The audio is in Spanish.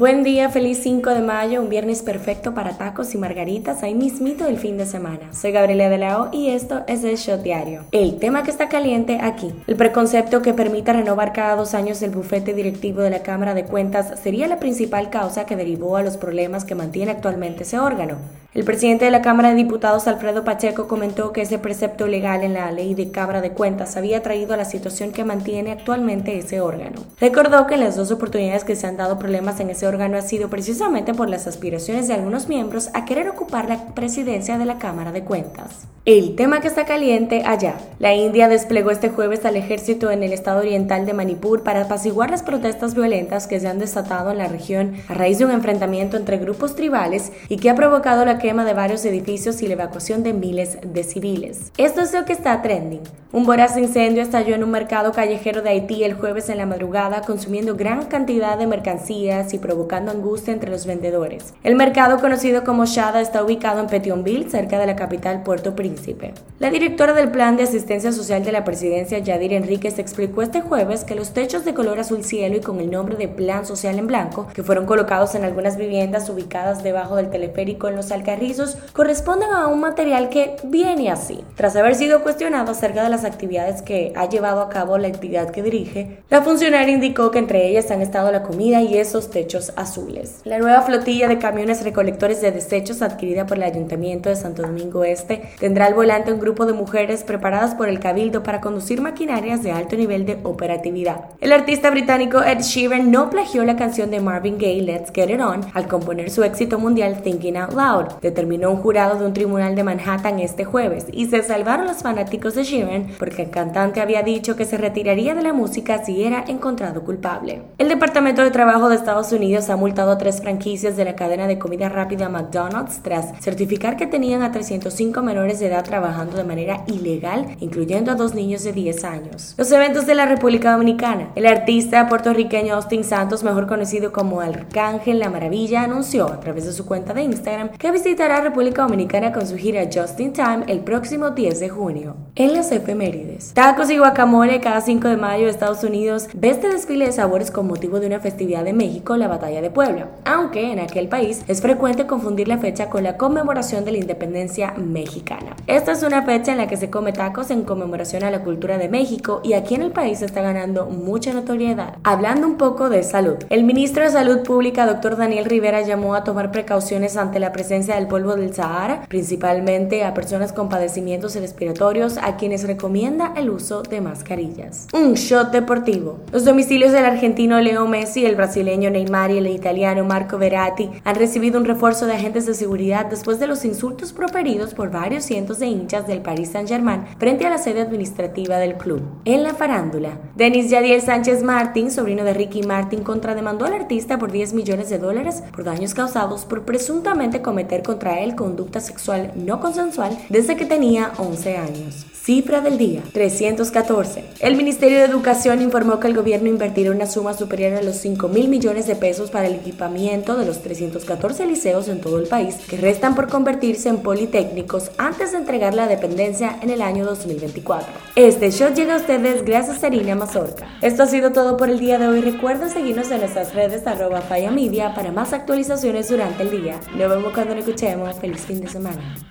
Buen día, feliz 5 de mayo, un viernes perfecto para tacos y margaritas, ahí mismito del fin de semana. Soy Gabriela de la O y esto es el Shot Diario. El tema que está caliente aquí, el preconcepto que permita renovar cada dos años el bufete directivo de la Cámara de Cuentas sería la principal causa que derivó a los problemas que mantiene actualmente ese órgano. El presidente de la Cámara de Diputados, Alfredo Pacheco, comentó que ese precepto legal en la ley de Cámara de Cuentas había traído a la situación que mantiene actualmente ese órgano. Recordó que las dos oportunidades que se han dado problemas en ese órgano ha sido precisamente por las aspiraciones de algunos miembros a querer ocupar la presidencia de la Cámara de Cuentas. El tema que está caliente allá. La India desplegó este jueves al ejército en el estado oriental de Manipur para apaciguar las protestas violentas que se han desatado en la región a raíz de un enfrentamiento entre grupos tribales y que ha provocado la quema de varios edificios y la evacuación de miles de civiles. Esto es lo que está trending. Un voraz incendio estalló en un mercado callejero de Haití el jueves en la madrugada, consumiendo gran cantidad de mercancías y provocando angustia entre los vendedores. El mercado conocido como Shada está ubicado en Petionville, cerca de la capital Puerto Príncipe. La directora del Plan de Asistencia Social de la Presidencia, Yadir Enríquez, explicó este jueves que los techos de color azul cielo y con el nombre de Plan Social en blanco, que fueron colocados en algunas viviendas ubicadas debajo del teleférico en los Alcarrizos, corresponden a un material que viene así. Tras haber sido cuestionado acerca de las actividades que ha llevado a cabo la entidad que dirige, la funcionaria indicó que entre ellas han estado la comida y esos techos azules. La nueva flotilla de camiones recolectores de desechos adquirida por el Ayuntamiento de Santo Domingo Este tendrá al volante un grupo de mujeres preparadas por el Cabildo para conducir maquinarias de alto nivel de operatividad. El artista británico Ed Sheeran no plagió la canción de Marvin Gaye Let's Get It On al componer su éxito mundial Thinking Out Loud, determinó un jurado de un tribunal de Manhattan este jueves y se salvaron los fanáticos de Sheeran porque el cantante había dicho que se retiraría de la música si era encontrado culpable. El Departamento de Trabajo de Estados Unidos ha multado a tres franquicias de la cadena de comida rápida McDonald's tras certificar que tenían a 305 menores de edad trabajando de manera ilegal, incluyendo a dos niños de 10 años. Los eventos de la República Dominicana. El artista puertorriqueño Austin Santos, mejor conocido como Arcángel La Maravilla, anunció a través de su cuenta de Instagram que visitará República Dominicana con su gira Just Time el próximo 10 de junio. En las efemérides. Tacos y guacamole cada 5 de mayo de Estados Unidos ve este desfile de sabores con motivo de una festividad de México, la Batalla de Puebla, aunque en aquel país es frecuente confundir la fecha con la conmemoración de la independencia mexicana. Esta es una fecha en la que se come tacos en conmemoración a la cultura de México y aquí en el país está ganando mucha notoriedad. Hablando un poco de salud, el ministro de Salud Pública, doctor Daniel Rivera, llamó a tomar precauciones ante la presencia del polvo del Sahara, principalmente a personas con padecimientos respiratorios, a quienes recomienda el uso de mascarillas. Un shot deportivo. Los domicilios del argentino Leo Messi, el brasileño Neymar y el italiano Marco Verratti han recibido un refuerzo de agentes de seguridad después de los insultos proferidos por varios cientos de hinchas del Paris Saint-Germain frente a la sede administrativa del club. En la farándula, Denis Yadier Sánchez Martín, sobrino de Ricky Martin, contrademandó al artista por 10 millones de dólares por daños causados por presuntamente cometer contra él conducta sexual no consensual desde que tenía 11 años. Cifra del día, 314. El Ministerio de Educación informó que el gobierno invertirá una suma superior a los 5 mil millones de pesos para el equipamiento de los 314 liceos en todo el país que restan por convertirse en politécnicos antes de entregar la dependencia en el año 2024. Este show llega a ustedes gracias a Irina Mazorca. Esto ha sido todo por el día de hoy. Recuerda seguirnos en nuestras redes arroba Media para más actualizaciones durante el día. Nos vemos cuando nos escuchemos. Feliz fin de semana.